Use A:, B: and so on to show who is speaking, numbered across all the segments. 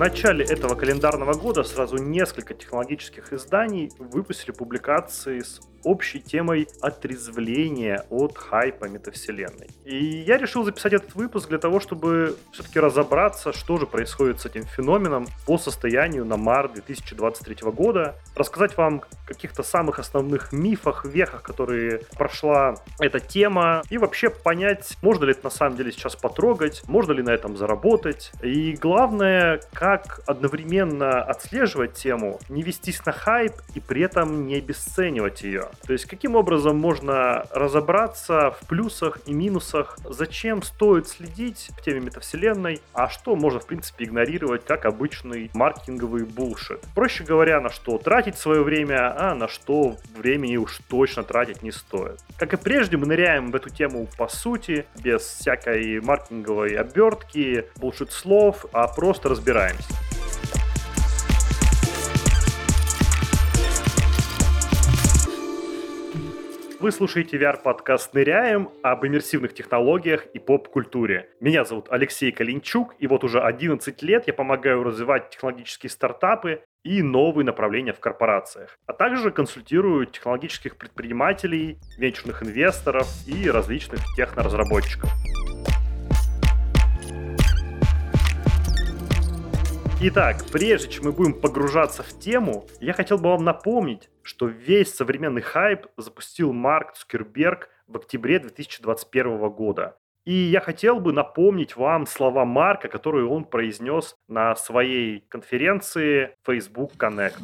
A: начале этого календарного года сразу несколько технологических изданий выпустили публикации с общей темой отрезвления от хайпа метавселенной. И я решил записать этот выпуск для того, чтобы все-таки разобраться, что же происходит с этим феноменом по состоянию на март 2023 года, рассказать вам каких-то самых основных мифах, вехах, которые прошла эта тема, и вообще понять, можно ли это на самом деле сейчас потрогать, можно ли на этом заработать, и главное, как одновременно отслеживать тему, не вестись на хайп и при этом не обесценивать ее. То есть каким образом можно разобраться в плюсах и минусах, зачем стоит следить в теме метавселенной, а что можно в принципе игнорировать как обычный маркетинговый булшит. Проще говоря, на что тратить свое время, а на что времени уж точно тратить не стоит. Как и прежде, мы ныряем в эту тему по сути, без всякой маркетинговой обертки, булшит слов, а просто разбираемся. Вы слушаете VR-подкаст «Ныряем» об иммерсивных технологиях и поп-культуре. Меня зовут Алексей Калинчук, и вот уже 11 лет я помогаю развивать технологические стартапы и новые направления в корпорациях, а также консультирую технологических предпринимателей, венчурных инвесторов и различных техноразработчиков. Итак, прежде чем мы будем погружаться в тему, я хотел бы вам напомнить, что весь современный хайп запустил Марк Цукерберг в октябре 2021 года. И я хотел бы напомнить вам слова Марка, которые он произнес на своей конференции Facebook Connect.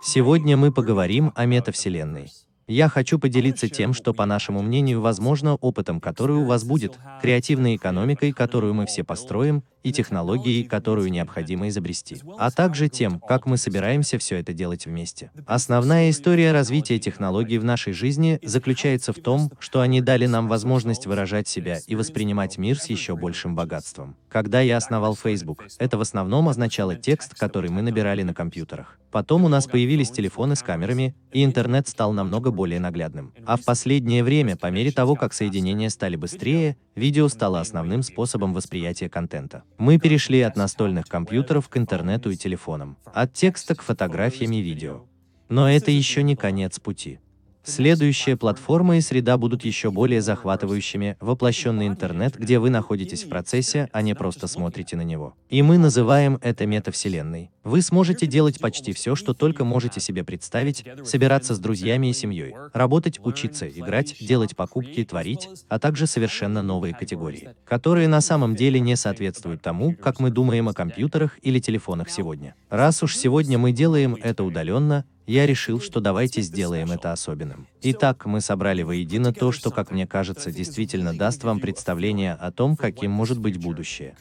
B: Сегодня мы поговорим о метавселенной. Я хочу поделиться тем, что, по нашему мнению, возможно, опытом, который у вас будет, креативной экономикой, которую мы все построим, и технологией, которую необходимо изобрести, а также тем, как мы собираемся все это делать вместе. Основная история развития технологий в нашей жизни заключается в том, что они дали нам возможность выражать себя и воспринимать мир с еще большим богатством. Когда я основал Facebook, это в основном означало текст, который мы набирали на компьютерах. Потом у нас появились телефоны с камерами, и интернет стал намного более наглядным. А в последнее время, по мере того, как соединения стали быстрее, видео стало основным способом восприятия контента. Мы перешли от настольных компьютеров к интернету и телефонам, от текста к фотографиям и видео. Но это еще не конец пути. Следующая платформа и среда будут еще более захватывающими, воплощенный интернет, где вы находитесь в процессе, а не просто смотрите на него. И мы называем это метавселенной. Вы сможете делать почти все, что только можете себе представить, собираться с друзьями и семьей, работать, учиться, играть, делать покупки, творить, а также совершенно новые категории, которые на самом деле не соответствуют тому, как мы думаем о компьютерах или телефонах сегодня. Раз уж сегодня мы делаем это удаленно, я решил, что давайте сделаем это особенным. Итак, мы собрали воедино то, что, как мне кажется, действительно даст вам представление о том, каким может быть будущее.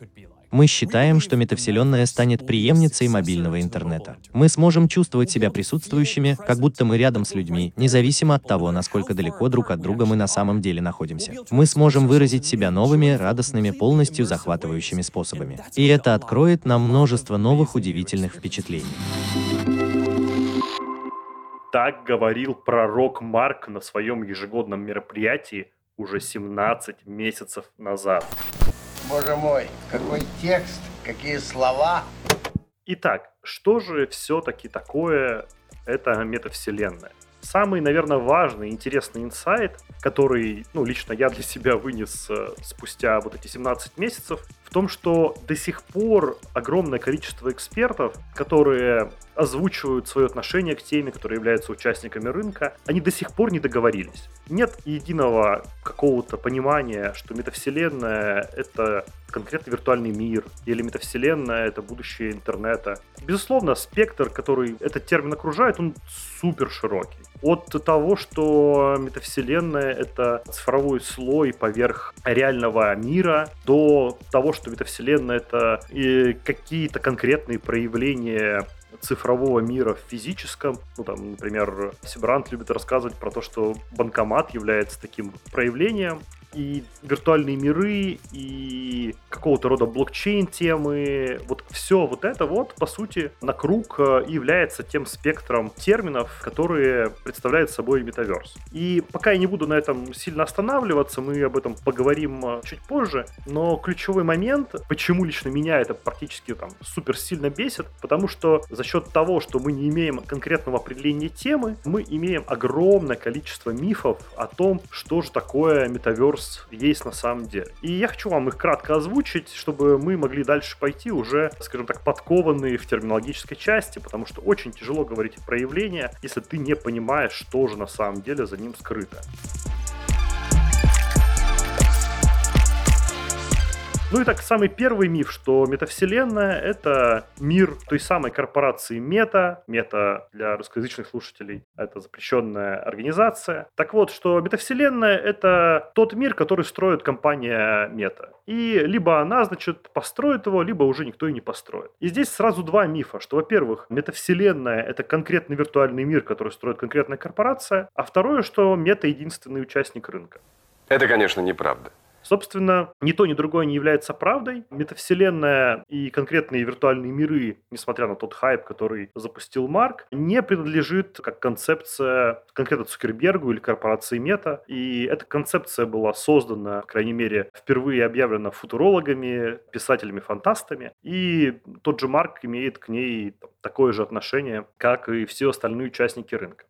B: Мы считаем, что метавселенная станет преемницей мобильного интернета. Мы сможем чувствовать себя присутствующими, как будто мы рядом с людьми, независимо от того, насколько далеко друг от друга мы на самом деле находимся. Мы сможем выразить себя новыми, радостными, полностью захватывающими способами. И это откроет нам множество новых удивительных впечатлений.
A: Так говорил пророк Марк на своем ежегодном мероприятии уже 17 месяцев назад.
C: Боже мой, какой текст, какие слова.
A: Итак, что же все-таки такое эта метавселенная? Самый, наверное, важный, интересный инсайт, который, ну, лично я для себя вынес э, спустя вот эти 17 месяцев, в том, что до сих пор огромное количество экспертов, которые озвучивают свое отношение к теме, которые являются участниками рынка, они до сих пор не договорились. Нет единого какого-то понимания, что метавселенная — это конкретно виртуальный мир, или метавселенная — это будущее интернета. Безусловно, спектр, который этот термин окружает, он супер широкий. От того, что метавселенная — это цифровой слой поверх реального мира, до того, что метавселенная — это какие-то конкретные проявления цифрового мира в физическом. Ну, там, например, Сибрант любит рассказывать про то, что банкомат является таким проявлением. И виртуальные миры, и какого-то рода блокчейн-темы. Вот все вот это вот, по сути, на круг э, и является тем спектром терминов, которые представляет собой метаверс. И пока я не буду на этом сильно останавливаться, мы об этом поговорим э, чуть позже, но ключевой момент, почему лично меня это практически там супер сильно бесит, потому что за счет того, что мы не имеем конкретного определения темы, мы имеем огромное количество мифов о том, что же такое метаверс есть на самом деле. И я хочу вам их кратко озвучить, чтобы мы могли дальше пойти уже, скажем так, подкованные в терминологической части, потому что очень тяжело говорить про явление, если ты не понимаешь, что же на самом деле за ним скрыто. Ну и так, самый первый миф, что метавселенная — это мир той самой корпорации Мета. Мета для русскоязычных слушателей — это запрещенная организация. Так вот, что метавселенная — это тот мир, который строит компания Мета. И либо она, значит, построит его, либо уже никто и не построит. И здесь сразу два мифа, что, во-первых, метавселенная — это конкретный виртуальный мир, который строит конкретная корпорация, а второе, что Мета — единственный участник рынка.
D: Это, конечно, неправда.
A: Собственно, ни то, ни другое не является правдой. Метавселенная и конкретные виртуальные миры, несмотря на тот хайп, который запустил Марк, не принадлежит как концепция конкретно Цукербергу или корпорации Мета. И эта концепция была создана, по крайней мере, впервые объявлена футурологами, писателями-фантастами. И тот же Марк имеет к ней такое же отношение, как и все остальные участники рынка.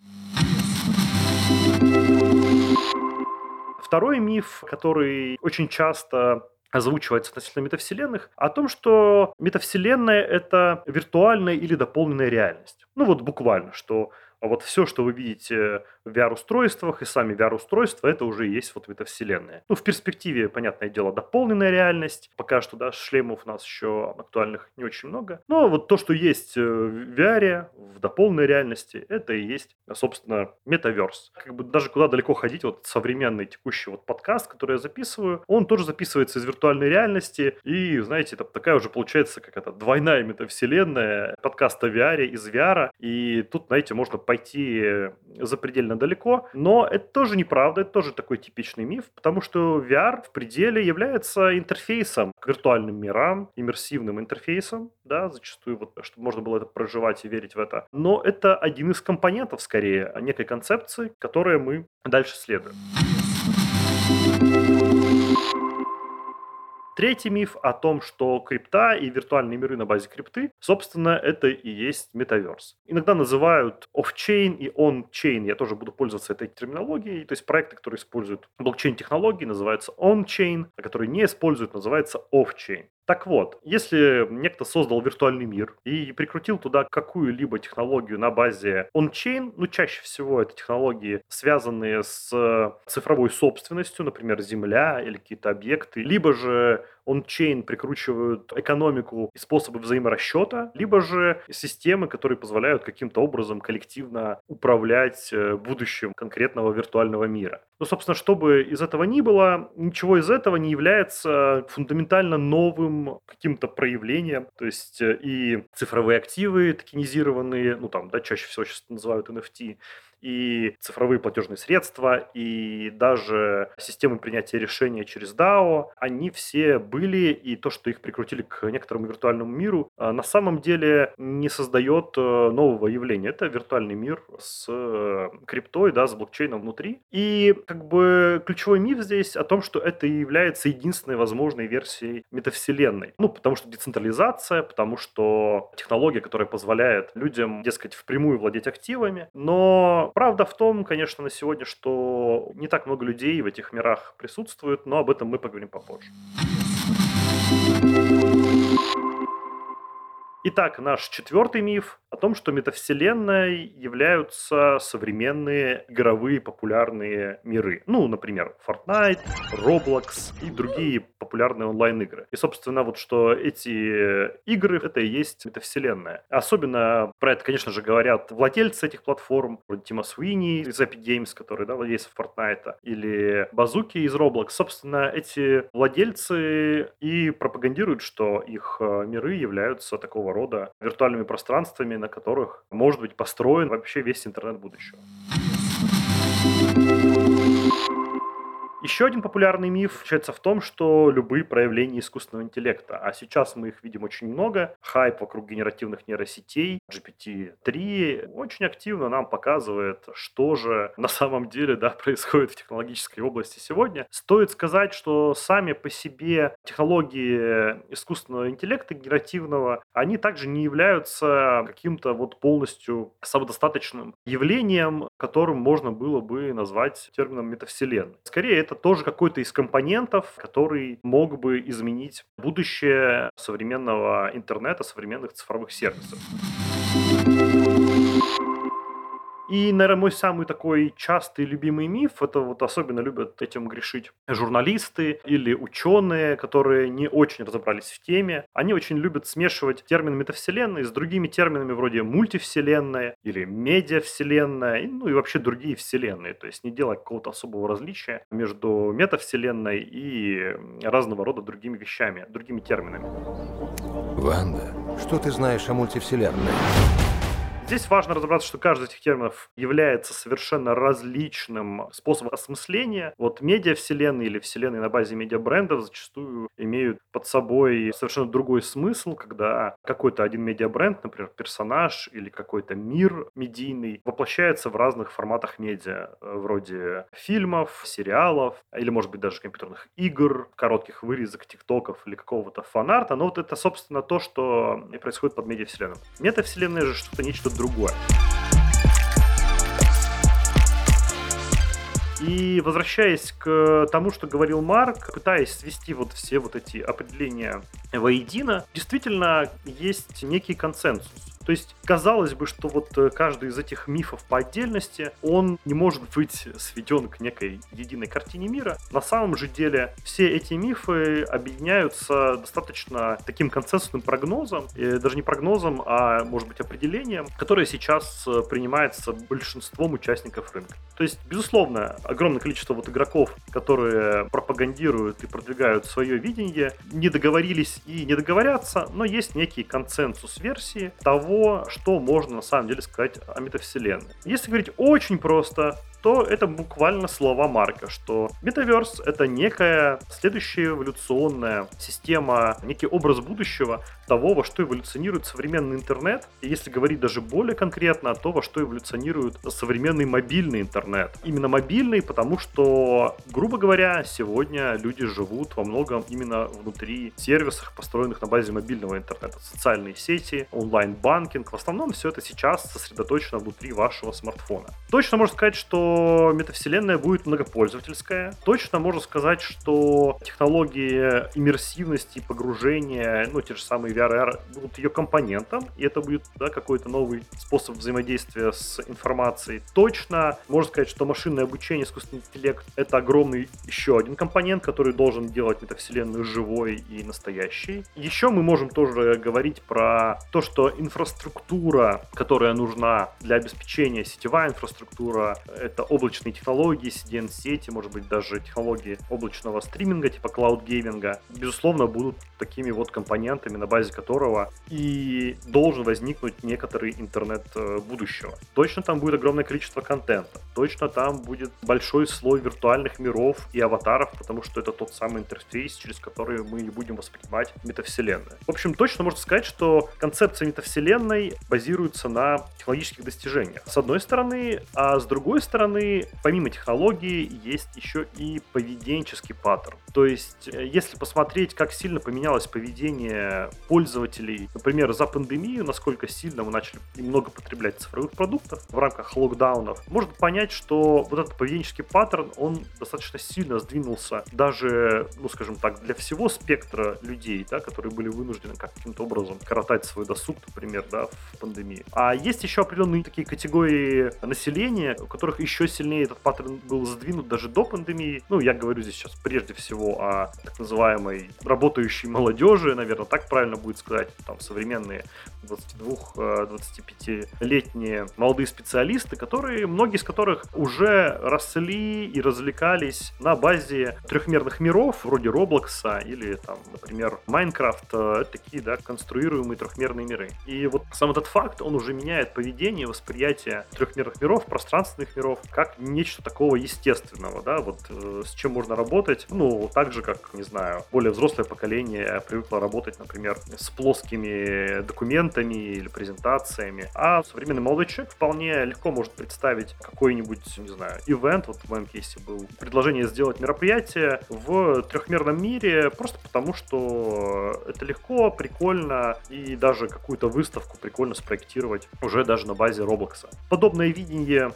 A: Второй миф, который очень часто озвучивается относительно метавселенных, о том, что метавселенная — это виртуальная или дополненная реальность. Ну вот буквально, что а вот все, что вы видите в VR-устройствах и сами VR-устройства, это уже есть вот метавселенная. Ну, в перспективе, понятное дело, дополненная реальность. Пока что, да, шлемов у нас еще актуальных не очень много. Но вот то, что есть э, в VR, в дополненной реальности, это и есть, собственно, метаверс. Как бы даже куда далеко ходить, вот современный текущий вот подкаст, который я записываю, он тоже записывается из виртуальной реальности. И, знаете, это такая уже получается, как это, двойная метавселенная подкаста VR из VR. И тут, знаете, можно пойти запредельно далеко, но это тоже неправда, это тоже такой типичный миф, потому что VR в пределе является интерфейсом к виртуальным мирам, иммерсивным интерфейсом, да, зачастую, вот, чтобы можно было это проживать и верить в это. Но это один из компонентов, скорее, некой концепции, которой мы дальше следуем. Третий миф о том, что крипта и виртуальные миры на базе крипты, собственно, это и есть метаверс. Иногда называют офчейн и он-чейн. Я тоже буду пользоваться этой терминологией. То есть проекты, которые используют блокчейн-технологии, называются on-chain, а которые не используют, называется off-chain. Так вот, если некто создал виртуальный мир и прикрутил туда какую-либо технологию на базе он-чейн, ну, чаще всего это технологии, связанные с цифровой собственностью, например, земля или какие-то объекты, либо же он-чейн прикручивают экономику и способы взаиморасчета, либо же системы, которые позволяют каким-то образом коллективно управлять э, будущим конкретного виртуального мира. Ну, собственно, чтобы из этого ни было, ничего из этого не является фундаментально новым каким-то проявлением. То есть э, и цифровые активы токенизированные, ну там, да, чаще всего сейчас называют NFT, и цифровые платежные средства, и даже системы принятия решения через DAO, они все были, и то, что их прикрутили к некоторому виртуальному миру, а, на самом деле не создает э, нового явления. Это виртуальный мир с э, криптой, да, с блокчейном внутри. И как бы ключевой миф здесь о том, что это является единственной возможной версией метавселенной. Ну, потому что децентрализация, потому что технология, которая позволяет людям, дескать, впрямую владеть активами, но правда в том, конечно, на сегодня, что не так много людей в этих мирах присутствует, но об этом мы поговорим попозже. Итак, наш четвертый миф о том, что метавселенной являются современные игровые популярные миры. Ну, например, Fortnite, Roblox и другие популярные онлайн-игры. И, собственно, вот что эти игры — это и есть метавселенная. Особенно про это, конечно же, говорят владельцы этих платформ, вроде Тима Суини из Epic Games, который, да, владелец Fortnite, или Базуки из Roblox. Собственно, эти владельцы и пропагандируют, что их э, миры являются такого рода виртуальными пространствами, на которых может быть построен вообще весь интернет будущего. Еще один популярный миф заключается в том, что любые проявления искусственного интеллекта, а сейчас мы их видим очень много, хайп вокруг генеративных нейросетей, GPT-3 очень активно нам показывает, что же на самом деле да, происходит в технологической области сегодня. Стоит сказать, что сами по себе технологии искусственного интеллекта генеративного, они также не являются каким-то вот полностью самодостаточным явлением, которым можно было бы назвать термином метавселенной. Скорее, это тоже какой-то из компонентов, который мог бы изменить будущее современного интернета, современных цифровых сервисов. И, наверное, мой самый такой частый любимый миф, это вот особенно любят этим грешить журналисты или ученые, которые не очень разобрались в теме. Они очень любят смешивать термин метавселенной с другими терминами вроде мультивселенная или медиавселенная, ну и вообще другие вселенные. То есть не делать какого-то особого различия между метавселенной и разного рода другими вещами, другими терминами.
E: Ванда, что ты знаешь о мультивселенной?
A: Здесь важно разобраться, что каждый из этих терминов является совершенно различным способом осмысления. Вот медиа-вселенные или вселенные на базе медиабрендов зачастую имеют под собой совершенно другой смысл, когда какой-то один медиабренд, например, персонаж или какой-то мир медийный воплощается в разных форматах медиа, вроде фильмов, сериалов или, может быть, даже компьютерных игр, коротких вырезок, тиктоков или какого-то фанарта. Но вот это, собственно, то, что и происходит под медиавселенным. Метавселенная же что-то нечто другое. И возвращаясь к тому, что говорил Марк, пытаясь свести вот все вот эти определения воедино, действительно есть некий консенсус. То есть казалось бы, что вот э, каждый из этих мифов по отдельности, он не может быть сведен к некой единой картине мира. На самом же деле все эти мифы объединяются достаточно таким консенсусным прогнозом, и даже не прогнозом, а может быть определением, которое сейчас э, принимается большинством участников рынка. То есть, безусловно, огромное количество вот игроков, которые пропагандируют и продвигают свое видение, не договорились и не договорятся, но есть некий консенсус версии того, что можно на самом деле сказать о метавселенной. Если говорить очень просто, то это буквально слова Марка, что метаверс — это некая следующая эволюционная система, некий образ будущего того, во что эволюционирует современный интернет. И если говорить даже более конкретно, то, во что эволюционирует современный мобильный интернет. Именно мобильный, потому что, грубо говоря, сегодня люди живут во многом именно внутри сервисов, построенных на базе мобильного интернета. Социальные сети, онлайн-банкинг. В основном все это сейчас сосредоточено внутри вашего смартфона. Точно можно сказать, что метавселенная будет многопользовательская. Точно можно сказать, что технологии иммерсивности, погружения, ну, те же самые VR, будут ее компонентом, и это будет да, какой-то новый способ взаимодействия с информацией. Точно можно сказать, что машинное обучение, искусственный интеллект — это огромный еще один компонент, который должен делать метавселенную живой и настоящей. Еще мы можем тоже говорить про то, что инфраструктура, которая нужна для обеспечения, сетевая инфраструктура, это облачные технологии, CDN-сети, может быть, даже технологии облачного стриминга, типа клауд-гейминга, безусловно, будут такими вот компонентами, на базе которого и должен возникнуть некоторый интернет э, будущего. Точно там будет огромное количество контента, точно там будет большой слой виртуальных миров и аватаров, потому что это тот самый интерфейс, через который мы и будем воспринимать метавселенную. В общем, точно можно сказать, что концепция метавселенной базируется на технологических достижениях. С одной стороны, а с другой стороны, стороны, помимо технологии, есть еще и поведенческий паттерн. То есть, э, если посмотреть, как сильно поменялось поведение пользователей, например, за пандемию, насколько сильно мы начали много потреблять цифровых продуктов в рамках локдаунов, можно понять, что вот этот поведенческий паттерн, он достаточно сильно сдвинулся даже, ну, скажем так, для всего спектра людей, да, которые были вынуждены каким-то образом коротать свой досуг, например, да, в пандемии. А есть еще определенные такие категории населения, у которых еще сильнее этот паттерн был сдвинут даже до пандемии. Ну, я говорю здесь сейчас прежде всего о так называемой работающей молодежи, наверное, так правильно будет сказать, там современные 22-25-летние э, молодые специалисты, которые, многие из которых уже росли и развлекались на базе трехмерных миров, вроде Роблокса или, там, например, Майнкрафт, такие, да, конструируемые трехмерные миры. И вот сам этот факт, он уже меняет поведение, восприятие трехмерных миров, пространственных миров, как нечто такого естественного, да, вот э, с чем можно работать, ну, так же, как, не знаю, более взрослое поколение привыкло работать, например, с плоскими документами или презентациями, а современный молодой человек вполне легко может представить какой-нибудь, не знаю, ивент, вот в моем кейсе был предложение сделать мероприятие в трехмерном мире, просто потому что это легко, прикольно, и даже какую-то выставку прикольно спроектировать уже даже на базе Roblox. Подобное видение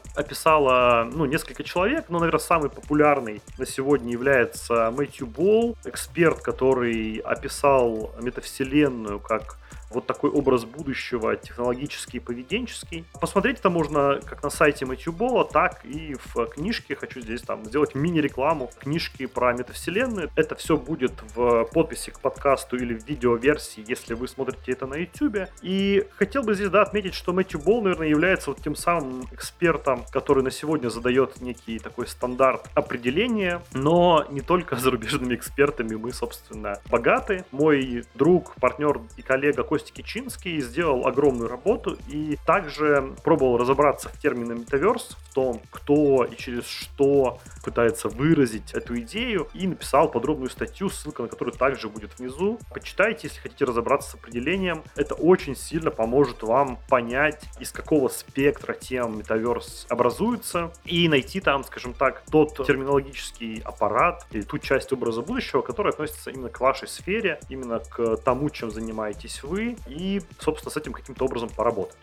A: описало, ну, несколько человек, но, наверное, самый популярный на сегодня является Мэтью Болл, эксперт, который описал метавселенную как вот такой образ будущего, технологический и поведенческий. Посмотреть это можно как на сайте Мэтью Болла, так и в книжке. Хочу здесь там сделать мини-рекламу книжки про метавселенную. Это все будет в подписи к подкасту или в видеоверсии, если вы смотрите это на YouTube. И хотел бы здесь, да, отметить, что Мэтью Болл, наверное, является вот тем самым экспертом, который на сегодня задает некий такой стандарт определения, но не только зарубежными экспертами мы, собственно, богаты. Мой друг, партнер и коллега Костя Костя Кичинский сделал огромную работу и также пробовал разобраться в термине метаверс, в том, кто и через что пытается выразить эту идею, и написал подробную статью, ссылка на которую также будет внизу. Почитайте, если хотите разобраться с определением. Это очень сильно поможет вам понять, из какого спектра тем метаверс образуется, и найти там, скажем так, тот терминологический аппарат или ту часть образа будущего, которая относится именно к вашей сфере, именно к тому, чем занимаетесь вы, и, собственно, с этим каким-то образом поработать.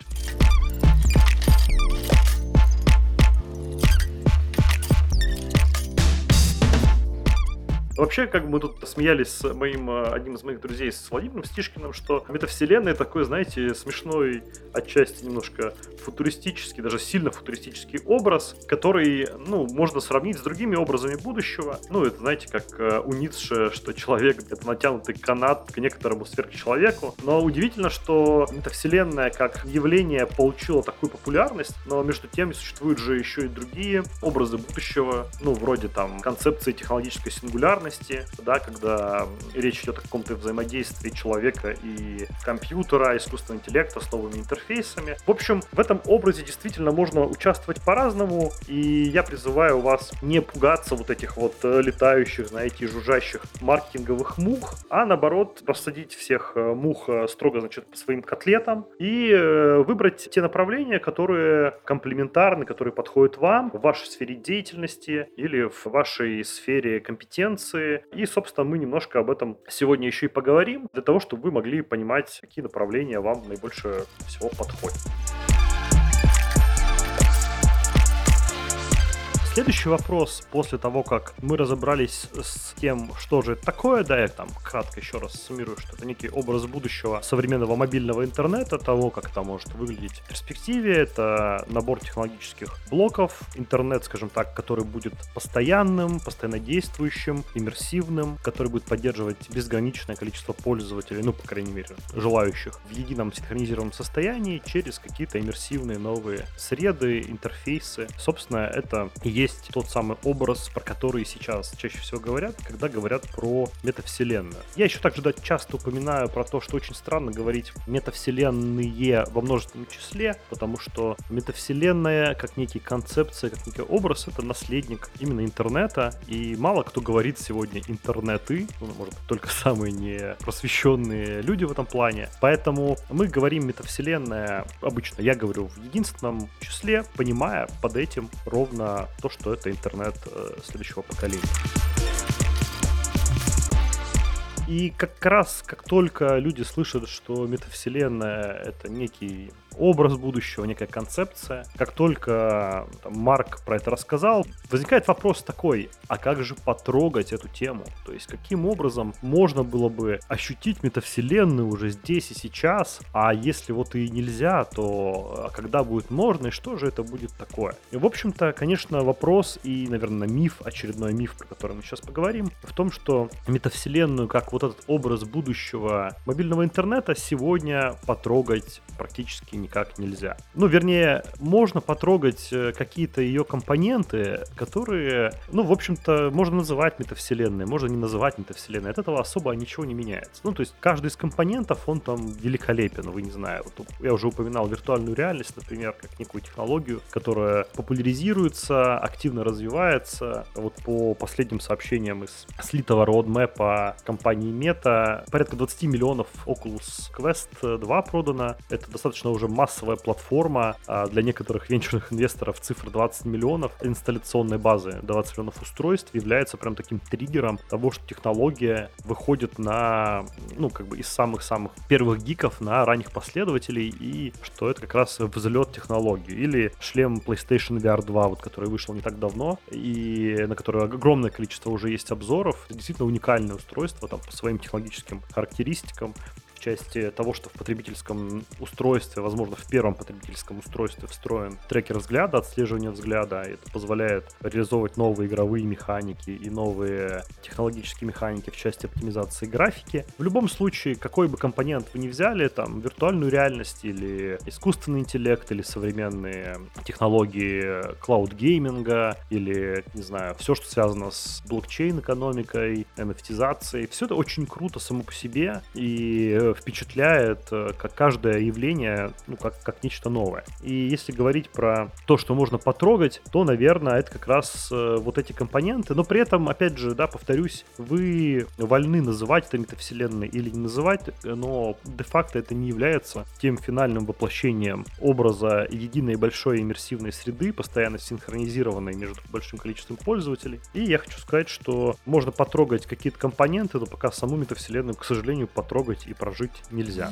A: Вообще, как мы тут смеялись с моим, э, одним из моих друзей, с Владимиром Стишкиным, что метавселенная такой, знаете, смешной, отчасти немножко футуристический, даже сильно футуристический образ, который, ну, можно сравнить с другими образами будущего. Ну, это, знаете, как э, у Ницше, что человек — это натянутый канат к некоторому сверхчеловеку. Но удивительно, что метавселенная как явление получила такую популярность, но между тем существуют же еще и другие образы будущего, ну, вроде там концепции технологической сингулярности, реальности, да, когда речь идет о каком-то взаимодействии человека и компьютера, искусственного интеллекта с новыми интерфейсами. В общем, в этом образе действительно можно участвовать по-разному, и я призываю вас не пугаться вот этих вот э, летающих, знаете, жужжащих маркетинговых мух, а наоборот рассадить всех э, мух э, строго, значит, по своим котлетам и выбрать те направления, которые комплементарны, которые подходят вам в вашей сфере деятельности или в вашей сфере компетенции, инновации. И, собственно, мы немножко об этом сегодня еще и поговорим, для того, чтобы вы могли понимать, какие направления вам наибольше всего подходят. Следующий вопрос после того, как мы разобрались с тем, что же это такое, да, я там кратко еще раз суммирую, что это некий образ будущего современного мобильного интернета, того, как это может выглядеть в перспективе, это набор технологических блоков, интернет, скажем так, который будет постоянным, постоянно действующим, иммерсивным, который будет поддерживать безграничное количество пользователей, ну, по крайней мере, желающих в едином синхронизированном состоянии через какие-то иммерсивные новые среды, интерфейсы. Собственно, это и есть есть тот самый образ, про который сейчас чаще всего говорят, когда говорят про метавселенную. Я еще также да, часто упоминаю про то, что очень странно говорить метавселенные во множественном числе, потому что метавселенная, как некий концепция, как некий образ, это наследник именно интернета, и мало кто говорит сегодня интернеты, ну, может только самые не просвещенные люди в этом плане. Поэтому мы говорим метавселенная, обычно я говорю в единственном числе, понимая под этим ровно то, что это интернет э, следующего поколения. И как раз, как только люди слышат, что метавселенная — это некий образ будущего, некая концепция. Как только там, Марк про это рассказал, возникает вопрос такой, а как же потрогать эту тему? То есть каким образом можно было бы ощутить метавселенную уже здесь и сейчас, а если вот и нельзя, то а когда будет можно, и что же это будет такое? И, в общем-то, конечно, вопрос и, наверное, миф, очередной миф, про который мы сейчас поговорим, в том, что метавселенную как вот этот образ будущего мобильного интернета сегодня потрогать практически никак нельзя. Ну, вернее, можно потрогать э, какие-то ее компоненты, которые, ну, в общем-то, можно называть метавселенной, можно не называть метавселенной. От этого особо ничего не меняется. Ну, то есть каждый из компонентов, он там великолепен, вы не знаю. Вот я уже упоминал виртуальную реальность, например, как некую технологию, которая популяризируется, активно развивается. Вот по последним сообщениям из слитого родмэпа компании Meta порядка 20 миллионов Oculus Quest 2 продано. Это достаточно уже массовая платформа. А для некоторых венчурных инвесторов цифра 20 миллионов инсталляционной базы, 20 миллионов устройств является прям таким триггером того, что технология выходит на, ну, как бы из самых-самых первых гиков на ранних последователей, и что это как раз взлет технологии. Или шлем PlayStation VR 2, вот, который вышел не так давно, и на который огромное количество уже есть обзоров. Это действительно уникальное устройство там, по своим технологическим характеристикам в части того, что в потребительском устройстве, возможно, в первом потребительском устройстве встроен трекер взгляда, отслеживание взгляда. Это позволяет реализовывать новые игровые механики и новые технологические механики в части оптимизации графики. В любом случае, какой бы компонент вы ни взяли, там, виртуальную реальность или искусственный интеллект, или современные технологии клауд-гейминга, или, не знаю, все, что связано с блокчейн-экономикой, NFT-зацией, все это очень круто само по себе, и впечатляет э, как каждое явление, ну, как, как нечто новое. И если говорить про то, что можно потрогать, то, наверное, это как раз э, вот эти компоненты. Но при этом, опять же, да, повторюсь, вы вольны называть это метавселенной или не называть, но де-факто это не является тем финальным воплощением образа единой большой иммерсивной среды, постоянно синхронизированной между большим количеством пользователей. И я хочу сказать, что можно потрогать какие-то компоненты, но пока саму метавселенную, к сожалению, потрогать и прожить жить нельзя.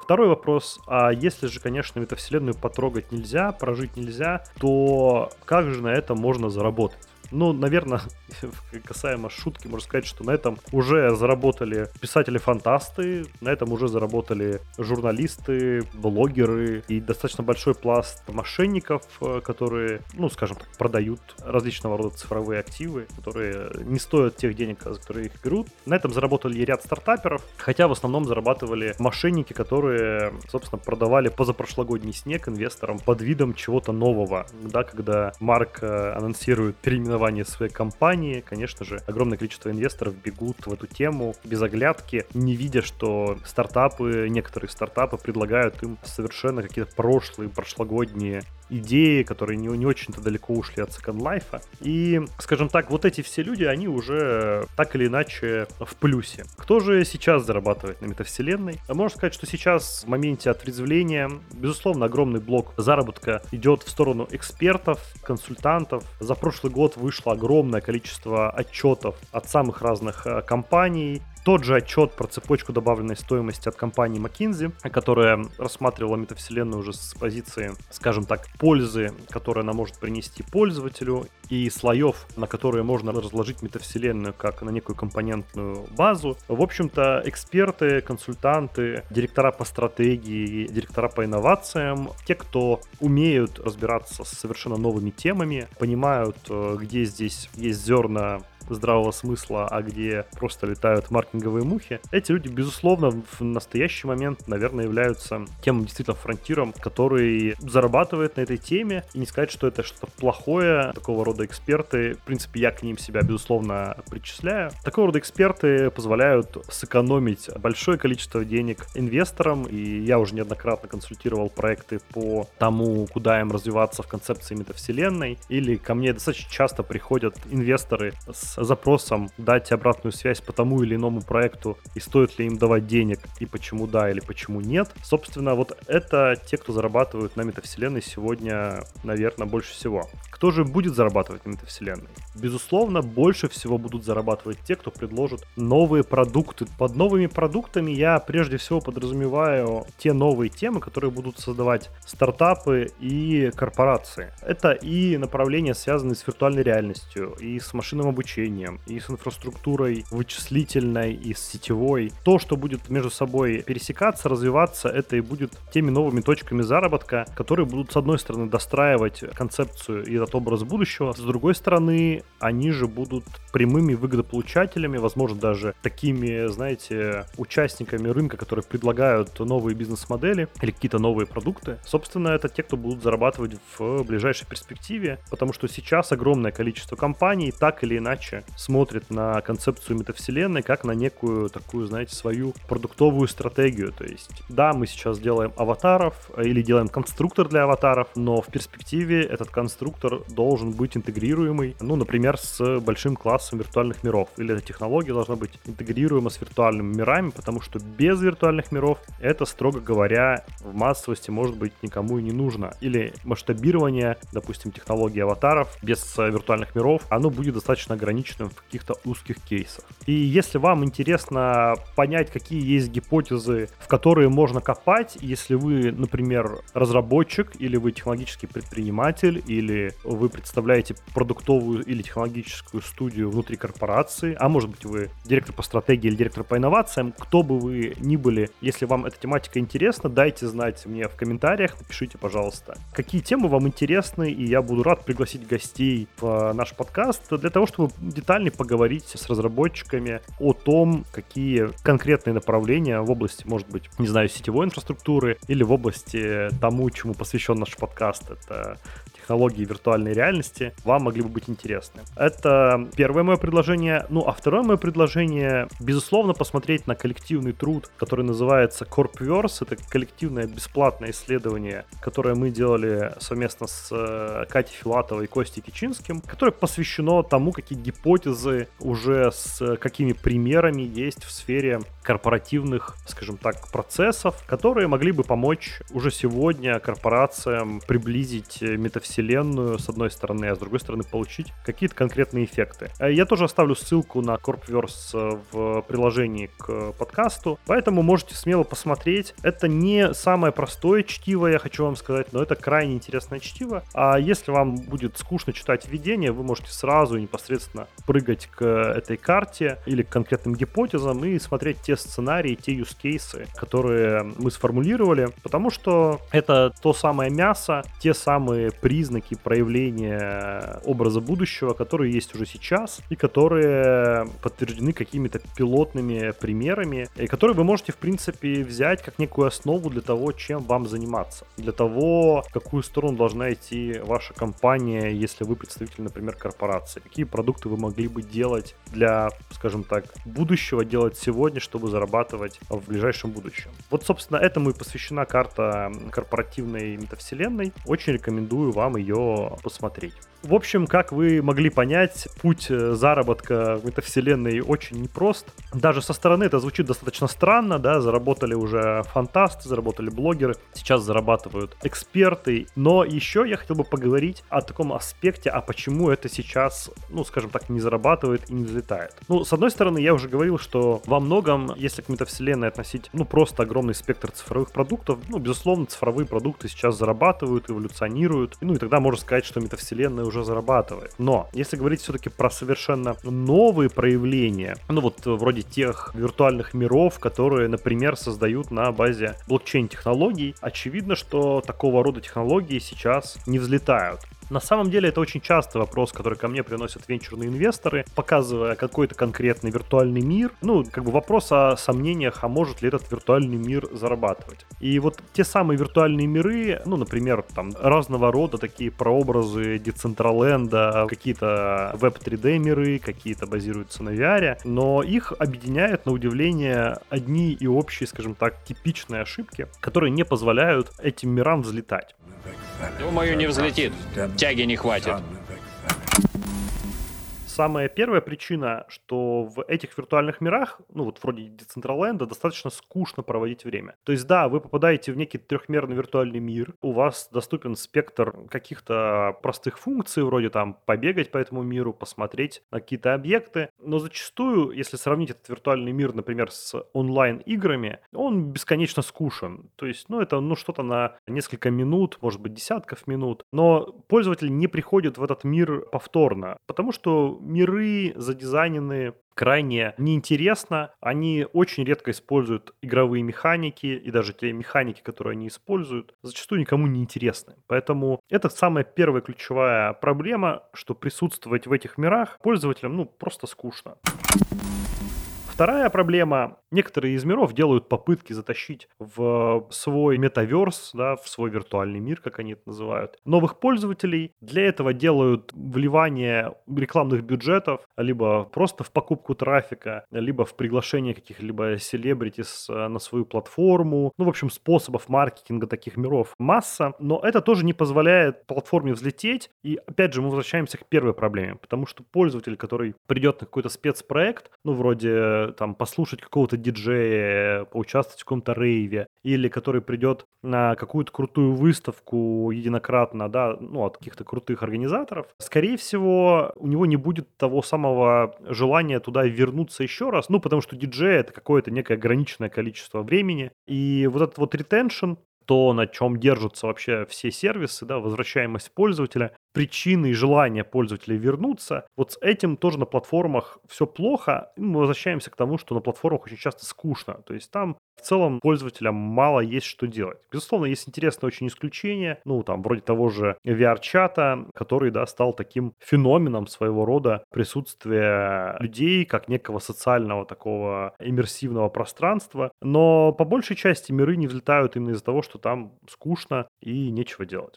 A: Второй вопрос. А если же, конечно, метавселенную потрогать нельзя, прожить нельзя, то как же на этом можно заработать? Ну, наверное, касаемо шутки, можно сказать, что на этом уже заработали писатели-фантасты, на этом уже заработали журналисты, блогеры и достаточно большой пласт мошенников, э, которые, ну, скажем так, продают различного рода цифровые активы, которые не стоят тех денег, за которые их берут. На этом заработали ряд стартаперов, хотя в основном зарабатывали мошенники, которые, собственно, продавали позапрошлогодний снег инвесторам под видом чего-то нового. Да, когда Марк э, анонсирует переименование название своей компании, конечно же, огромное количество инвесторов бегут в эту тему без оглядки, не видя, что стартапы, некоторые стартапы предлагают им совершенно какие-то прошлые, прошлогодние идеи, которые не, не очень-то далеко ушли от Second Life. И, скажем так, вот эти все люди, они уже так или иначе в плюсе. Кто же сейчас зарабатывает на метавселенной? Можно сказать, что сейчас в моменте отрезвления, безусловно, огромный блок заработка идет в сторону экспертов, консультантов. За прошлый год вышло огромное количество отчетов от самых разных э, компаний, тот же отчет про цепочку добавленной стоимости от компании McKinsey, которая рассматривала метавселенную уже с позиции, скажем так, пользы, которую она может принести пользователю, и слоев, на которые можно разложить метавселенную как на некую компонентную базу. В общем-то, эксперты, консультанты, директора по стратегии, директора по инновациям, те, кто умеют разбираться с совершенно новыми темами, понимают, э, где здесь есть зерна здравого смысла, а где просто летают маркетинговые мухи, эти люди, безусловно, в настоящий момент, наверное, являются тем действительно фронтиром, который зарабатывает на этой теме. И не сказать, что это что-то плохое, такого рода эксперты, в принципе, я к ним себя, безусловно, причисляю. Такого рода эксперты позволяют сэкономить большое количество денег инвесторам, и я уже неоднократно консультировал проекты по тому, куда им развиваться в концепции метавселенной, или ко мне достаточно часто приходят инвесторы с запросом дать обратную связь по тому или иному проекту и стоит ли им давать денег и почему да или почему нет. Собственно, вот это те, кто зарабатывают на метавселенной сегодня, наверное, больше всего. Кто же будет зарабатывать на метавселенной? Безусловно, больше всего будут зарабатывать те, кто предложит новые продукты. Под новыми продуктами я прежде всего подразумеваю те новые темы, которые будут создавать стартапы и корпорации. Это и направления, связанные с виртуальной реальностью, и с машинным обучением, обучением, и с инфраструктурой вычислительной, и с сетевой. То, что будет между собой пересекаться, развиваться, это и будет теми новыми точками заработка, которые будут, с одной стороны, достраивать концепцию и этот образ будущего, с другой стороны, они же будут прямыми выгодополучателями, возможно, даже такими, знаете, участниками рынка, которые предлагают новые бизнес-модели или какие-то новые продукты. Собственно, это те, кто будут зарабатывать в ближайшей перспективе, потому что сейчас огромное количество компаний так или иначе смотрит на концепцию метавселенной как на некую такую, знаете, свою продуктовую стратегию. То есть, да, мы сейчас делаем аватаров или делаем конструктор для аватаров, но в перспективе этот конструктор должен быть интегрируемый, ну, например, с большим классом виртуальных миров. Или эта технология должна быть интегрируема с виртуальными мирами, потому что без виртуальных миров это, строго говоря, в массовости может быть никому и не нужно. Или масштабирование, допустим, технологии аватаров без э, виртуальных миров, оно будет достаточно ограниченным в каких-то узких кейсах. И если вам интересно понять, какие есть гипотезы, в которые можно копать, если вы, например, разработчик, или вы технологический предприниматель, или вы представляете продуктовую или технологическую студию внутри корпорации, а может быть вы директор по стратегии или директор по инновациям, кто бы вы ни были, если вам эта тематика интересна, дайте знать мне в комментариях, напишите, пожалуйста, какие темы вам интересны, и я буду рад пригласить гостей в наш подкаст для того, чтобы детальнее поговорить с разработчиками о том, какие конкретные направления в области, может быть, не знаю, сетевой инфраструктуры или в области тому, чему посвящен наш подкаст. Это технологии виртуальной реальности вам могли бы быть интересны. Это первое мое предложение. Ну, а второе мое предложение, безусловно, посмотреть на коллективный труд, который называется Corpverse. Это коллективное бесплатное исследование, которое мы делали совместно с э, Катей Филатовой и Костей Кичинским, которое посвящено тому, какие гипотезы уже с какими примерами есть в сфере корпоративных, скажем так, процессов, которые могли бы помочь уже сегодня корпорациям приблизить метавселенную с одной стороны, а с другой стороны получить какие-то конкретные эффекты. Э, я тоже оставлю ссылку на Corpverse в приложении к подкасту, поэтому можете смело посмотреть. Это не самое простое чтиво, я хочу вам сказать, но это крайне интересное чтиво. А если вам будет скучно читать введение, вы можете сразу непосредственно прыгать к этой карте или к конкретным гипотезам и смотреть те сценарии, те cases, которые мы сформулировали, потому что это то самое мясо, те самые признаки проявления образа будущего, которые есть уже сейчас и которые подтверждены какими-то пилотными примерами, и которые вы можете, в принципе, взять как некую основу для того, чем вам заниматься, для того, в какую сторону должна идти ваша компания, если вы представитель, например, корпорации, какие продукты вы могли бы делать для, скажем так, будущего, делать сегодня, чтобы зарабатывать в ближайшем будущем. Вот, собственно, этому и посвящена карта корпоративной метавселенной. Очень рекомендую вам ее посмотреть. В общем, как вы могли понять, путь э, заработка в метавселенной очень непрост. Даже со стороны это звучит достаточно странно, да, заработали уже фантасты, заработали блогеры, сейчас зарабатывают эксперты. Но еще я хотел бы поговорить о таком аспекте, а почему это сейчас, ну, скажем так, не зарабатывает и не взлетает. Ну, с одной стороны, я уже говорил, что во многом, если к метавселенной относить, ну, просто огромный спектр цифровых продуктов, ну, безусловно, цифровые продукты сейчас зарабатывают, эволюционируют, ну, и тогда можно сказать, что метавселенная уже уже зарабатывает. Но если говорить все-таки про совершенно новые проявления, ну вот вроде тех виртуальных миров, которые, например, создают на базе блокчейн-технологий, очевидно, что такого рода технологии сейчас не взлетают. На самом деле это очень частый вопрос, который ко мне приносят венчурные инвесторы, показывая какой-то конкретный виртуальный мир. Ну, как бы вопрос о сомнениях, а может ли этот виртуальный мир зарабатывать. И вот те самые виртуальные миры, ну, например, там разного рода такие прообразы Децентраленда, какие-то веб 3D миры, какие-то базируются на VR, но их объединяют, на удивление, одни и общие, скажем так, типичные ошибки, которые не позволяют этим мирам взлетать.
F: Думаю, не взлетит. Тяги не хватит.
A: Самая первая причина, что в этих виртуальных мирах, ну вот вроде Децентраленда, достаточно скучно проводить время. То есть да, вы попадаете в некий трехмерный виртуальный мир, у вас доступен спектр каких-то простых функций, вроде там побегать по этому миру, посмотреть на какие-то объекты, но зачастую, если сравнить этот виртуальный мир, например, с онлайн-играми, он бесконечно скушен. То есть, ну это ну что-то на несколько минут, может быть десятков минут, но пользователь не приходит в этот мир повторно, потому что миры задизайнены крайне неинтересно. Они очень редко используют игровые механики, и даже те механики, которые они используют, зачастую никому не интересны. Поэтому это самая первая ключевая проблема, что присутствовать в этих мирах пользователям ну просто скучно. Вторая проблема. Некоторые из миров делают попытки затащить в свой метаверс, да, в свой виртуальный мир, как они это называют, новых пользователей. Для этого делают вливание рекламных бюджетов, либо просто в покупку трафика, либо в приглашение каких-либо селебритис э, на свою платформу. Ну, в общем, способов маркетинга таких миров масса. Но это тоже не позволяет платформе взлететь. И, опять же, мы возвращаемся к первой проблеме. Потому что пользователь, который придет на какой-то спецпроект, ну, вроде там послушать какого-то диджея, поучаствовать в каком-то рейве, или который придет на какую-то крутую выставку единократно, да, ну, от каких-то крутых организаторов, скорее всего, у него не будет того самого желания туда вернуться еще раз, ну, потому что диджей — это какое-то некое ограниченное количество времени, и вот этот вот ретеншн, то, на чем держатся вообще все сервисы, да, возвращаемость пользователя, причины и желания пользователя вернуться. Вот с этим тоже на платформах все плохо. Мы возвращаемся к тому, что на платформах очень часто скучно. То есть там в целом пользователям мало есть что делать. Безусловно, есть интересное очень исключение, ну, там, вроде того же VR-чата, который, да, стал таким феноменом своего рода присутствия людей, как некого социального такого иммерсивного пространства. Но по большей части миры не взлетают именно из-за того, что там скучно и нечего делать.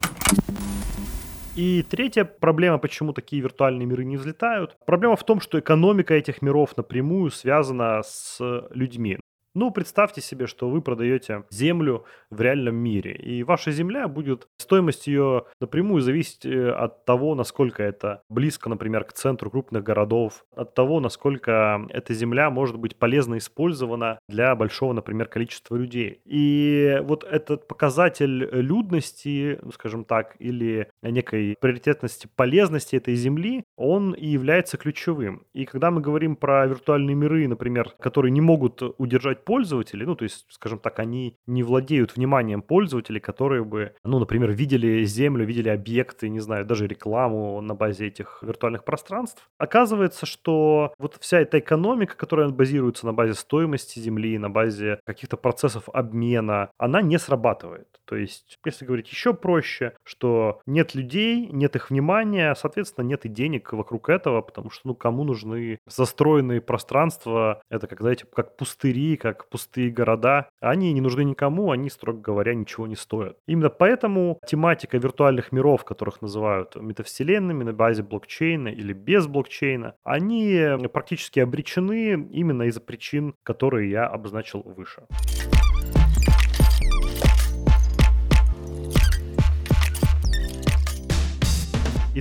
A: И третья проблема, почему такие виртуальные миры не взлетают, проблема в том, что экономика этих миров напрямую связана с людьми. Ну, представьте себе, что вы продаете землю в реальном мире, и ваша земля будет, стоимость ее напрямую зависеть э, от того, насколько это близко, например, к центру крупных городов, от того, насколько эта земля может быть полезно использована для большого, например, количества людей. И вот этот показатель людности, скажем так, или некой приоритетности полезности этой земли, он и является ключевым. И когда мы говорим про виртуальные миры, например, которые не могут удержать пользователи, ну, то есть, скажем так, они не владеют вниманием пользователей, которые бы, ну, например, видели землю, видели объекты, не знаю, даже рекламу на базе этих виртуальных пространств. Оказывается, что вот вся эта экономика, которая базируется на базе стоимости земли, на базе каких-то процессов обмена, она не срабатывает. То есть, если говорить еще проще, что нет людей, нет их внимания, соответственно, нет и денег вокруг этого, потому что, ну, кому нужны застроенные пространства, это, как, знаете, как пустыри, как пустые города, они не нужны никому, они, строго говоря, ничего не стоят. Именно поэтому тематика виртуальных миров, которых называют метавселенными на базе блокчейна или без блокчейна, они практически обречены именно из-за причин, которые я обозначил выше.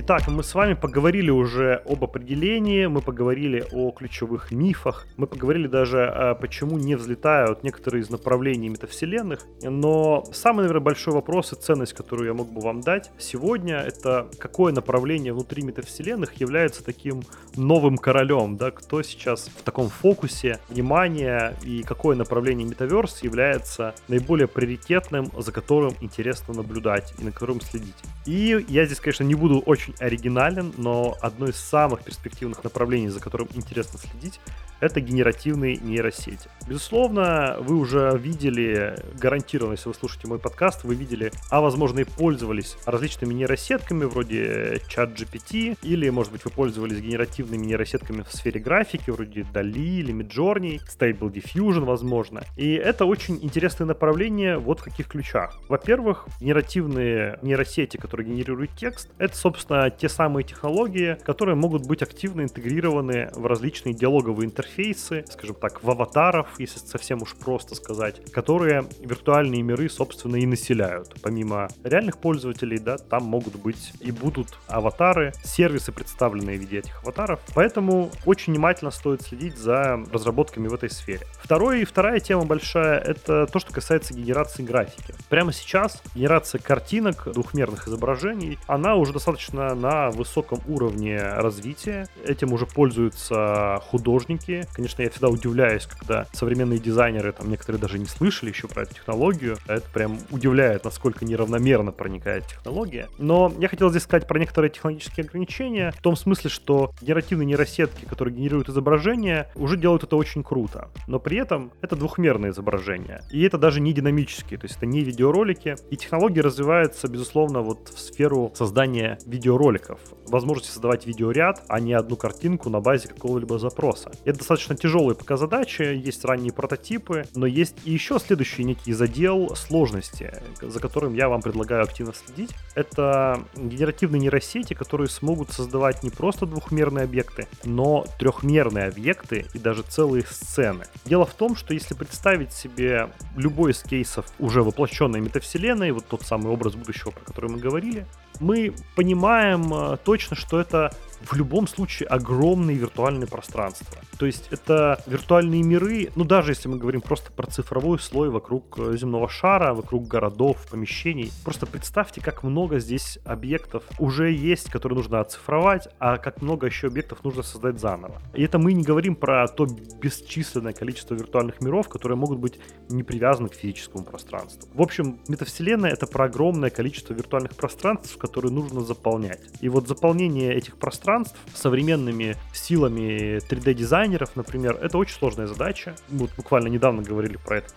A: Итак, мы с вами поговорили уже об определении, мы поговорили о ключевых мифах, мы поговорили даже, почему не взлетают некоторые из направлений метавселенных. Но самый, наверное, большой вопрос и ценность, которую я мог бы вам дать сегодня, это какое направление внутри метавселенных является таким новым королем, да, кто сейчас в таком фокусе внимания и какое направление метаверс является наиболее приоритетным, за которым интересно наблюдать и на котором следить. И я здесь, конечно, не буду очень оригинален, но одно из самых перспективных направлений, за которым интересно следить, это генеративные нейросети. Безусловно, вы уже видели, гарантированно, если вы слушаете мой подкаст, вы видели, а возможно и пользовались различными нейросетками вроде ChatGPT, или, может быть, вы пользовались генеративными нейросетками в сфере графики, вроде DALI или Midjourney, Stable Diffusion, возможно. И это очень интересное направление вот в каких ключах. Во-первых, генеративные нейросети, которые генерируют текст, это, собственно, те самые технологии, которые могут быть активно интегрированы в различные диалоговые интерфейсы интерфейсы, скажем так, в аватаров, если совсем уж просто сказать, которые виртуальные миры, собственно, и населяют. Помимо реальных пользователей, да, там могут быть и будут аватары, сервисы, представленные в виде этих аватаров. Поэтому очень внимательно стоит следить за разработками в этой сфере. Второе и вторая тема большая — это то, что касается генерации графики. Прямо сейчас генерация картинок, двухмерных изображений, она уже достаточно на высоком уровне развития. Этим уже пользуются художники, технологии. Конечно, я всегда удивляюсь, когда современные дизайнеры, там некоторые даже не слышали еще про эту технологию. Это прям удивляет, насколько неравномерно проникает технология. Но я хотел здесь сказать про некоторые технологические ограничения, в том смысле, что генеративные нейросетки, которые генерируют изображения, уже делают это очень круто. Но при этом это двухмерное изображение. И это даже не динамические, то есть это не видеоролики. И технологии развиваются, безусловно, вот в сферу создания видеороликов. Возможности создавать видеоряд, а не одну картинку на базе какого-либо запроса. Это достаточно тяжелые пока задачи, есть ранние прототипы, но есть и еще следующий некий задел сложности, за которым я вам предлагаю активно следить. Это генеративные нейросети, которые смогут создавать не просто двухмерные объекты, но трехмерные объекты и даже целые сцены. Дело в том, что если представить себе любой из кейсов уже воплощенной метавселенной, вот тот самый образ будущего, про который мы говорили, мы понимаем э, точно, что это в любом случае огромные виртуальные пространства. То есть это виртуальные миры, ну даже если мы говорим просто про цифровой слой вокруг э, земного шара, вокруг городов, помещений, просто представьте, как много здесь объектов уже есть, которые нужно оцифровать, а как много еще объектов нужно создать заново. И это мы не говорим про то бесчисленное количество виртуальных миров, которые могут быть не привязаны к физическому пространству. В общем, метавселенная — это про огромное количество виртуальных пространств, которые нужно заполнять. И вот заполнение этих пространств современными силами 3D-дизайнеров, например, это очень сложная задача. Мы вот буквально недавно говорили про это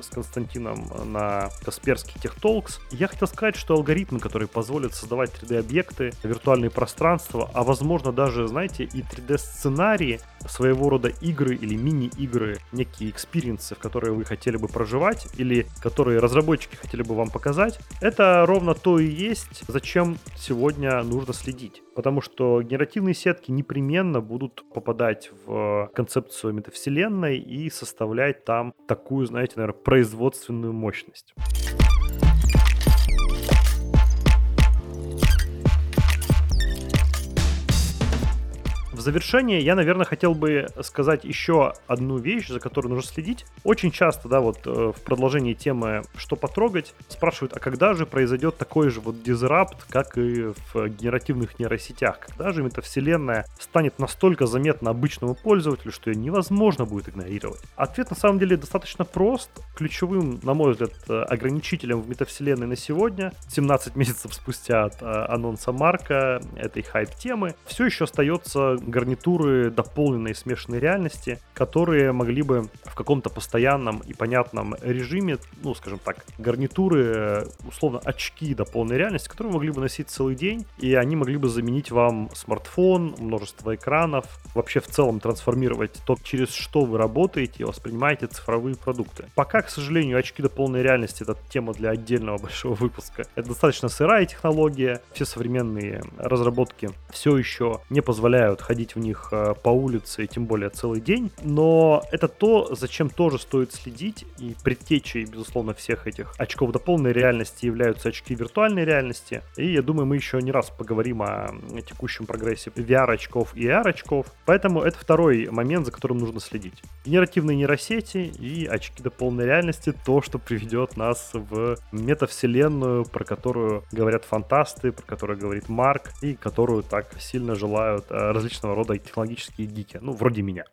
A: с Константином на Касперский Talks. Я хотел сказать, что алгоритмы, которые позволят создавать 3D-объекты, виртуальные пространства, а возможно даже, знаете, и 3D-сценарии, своего рода игры или мини-игры, некие экспириенсы, в которые вы хотели бы проживать или которые разработчики хотели бы вам показать, это ровно то и есть, зачем сегодня нужно следить. Потому что генеративные сетки непременно будут попадать в концепцию метавселенной и составлять там такую, знаете, наверное, производственную мощность. Завершение я, наверное, хотел бы сказать еще одну вещь, за которой нужно следить. Очень часто, да, вот э, в продолжении темы «Что потрогать?» спрашивают, а когда же произойдет такой же вот дизрапт, как и в генеративных нейросетях? Когда же метавселенная станет настолько заметна обычному пользователю, что ее невозможно будет игнорировать? Ответ на самом деле достаточно прост. Ключевым, на мой взгляд, ограничителем в метавселенной на сегодня, 17 месяцев спустя от э, анонса Марка этой хайп-темы, все еще остается гарнитуры дополненной смешанной реальности, которые могли бы в каком-то постоянном и понятном режиме, ну, скажем так, гарнитуры, условно, очки дополненной реальности, которые могли бы носить целый день, и они могли бы заменить вам смартфон, множество экранов, вообще в целом трансформировать то, через что вы работаете и воспринимаете цифровые продукты. Пока, к сожалению, очки дополненной реальности это тема для отдельного большого выпуска. Это достаточно сырая технология, все современные разработки все еще не позволяют ходить ходить в них э, по улице, и тем более целый день. Но это то, зачем тоже стоит следить. И предтечей, безусловно, всех этих очков дополненной реальности являются очки виртуальной реальности. И я думаю, мы еще не раз поговорим о текущем прогрессе VR-очков и AR-очков. Поэтому это второй момент, за которым нужно следить. Генеративные нейросети и очки дополненной реальности — то, что приведет нас в метавселенную, про которую говорят фантасты, про которую говорит Марк, и которую так сильно желают э, различного рода технологические гики, ну, вроде меня.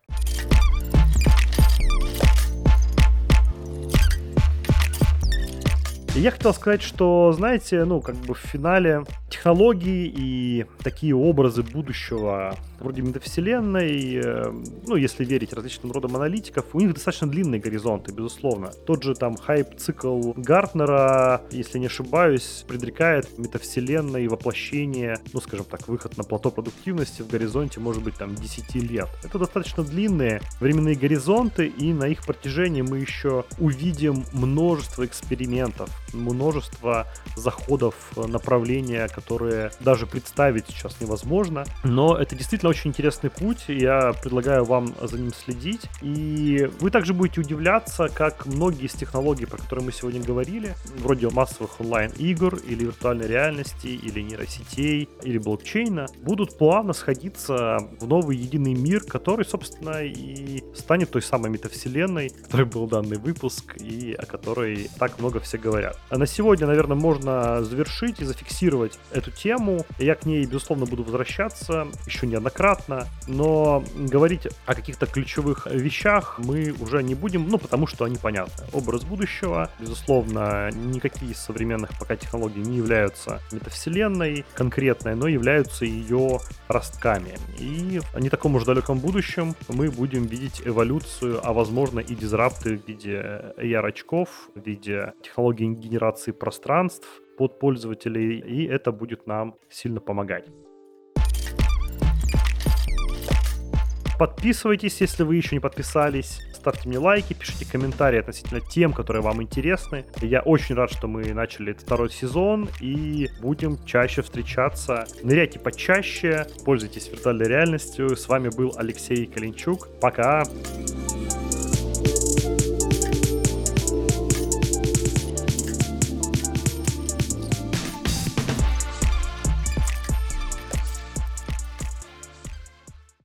A: И я хотел сказать, что, знаете, ну, как бы в финале технологии и такие образы будущего вроде метавселенной, э, ну, если верить различным родам аналитиков, у них достаточно длинные горизонты, безусловно. Тот же там хайп-цикл Гартнера, если не ошибаюсь, предрекает метавселенной воплощение, ну, скажем так, выход на плато продуктивности в горизонте, может быть, там 10 лет. Это достаточно длинные временные горизонты, и на их протяжении мы еще увидим множество экспериментов, множество заходов направления, которые даже представить сейчас невозможно. Но это действительно очень интересный путь, я предлагаю вам за ним следить. И вы также будете удивляться, как многие из технологий, про которые мы сегодня говорили, вроде массовых онлайн-игр или виртуальной реальности, или нейросетей, или блокчейна, будут плавно сходиться в новый единый мир, который, собственно, и станет той самой метавселенной, который был данный выпуск и о которой так много все говорят. А на сегодня, наверное, можно завершить и зафиксировать эту тему. Я к ней, безусловно, буду возвращаться еще неоднократно но говорить о каких-то ключевых вещах мы уже не будем, ну, потому что они понятны. Образ будущего, безусловно, никакие из современных пока технологий не являются метавселенной конкретной, но являются ее ростками. И в не таком уж далеком будущем мы будем видеть эволюцию, а возможно и дизрапты в виде AR-очков, в виде технологий генерации пространств, под пользователей, и это будет нам сильно помогать. Подписывайтесь, если вы еще не подписались. Ставьте мне лайки, пишите комментарии относительно тем, которые вам интересны. Я очень рад, что мы начали этот второй сезон и будем чаще встречаться. Ныряйте почаще, пользуйтесь виртуальной реальностью. С вами был Алексей Калинчук. Пока! Пока!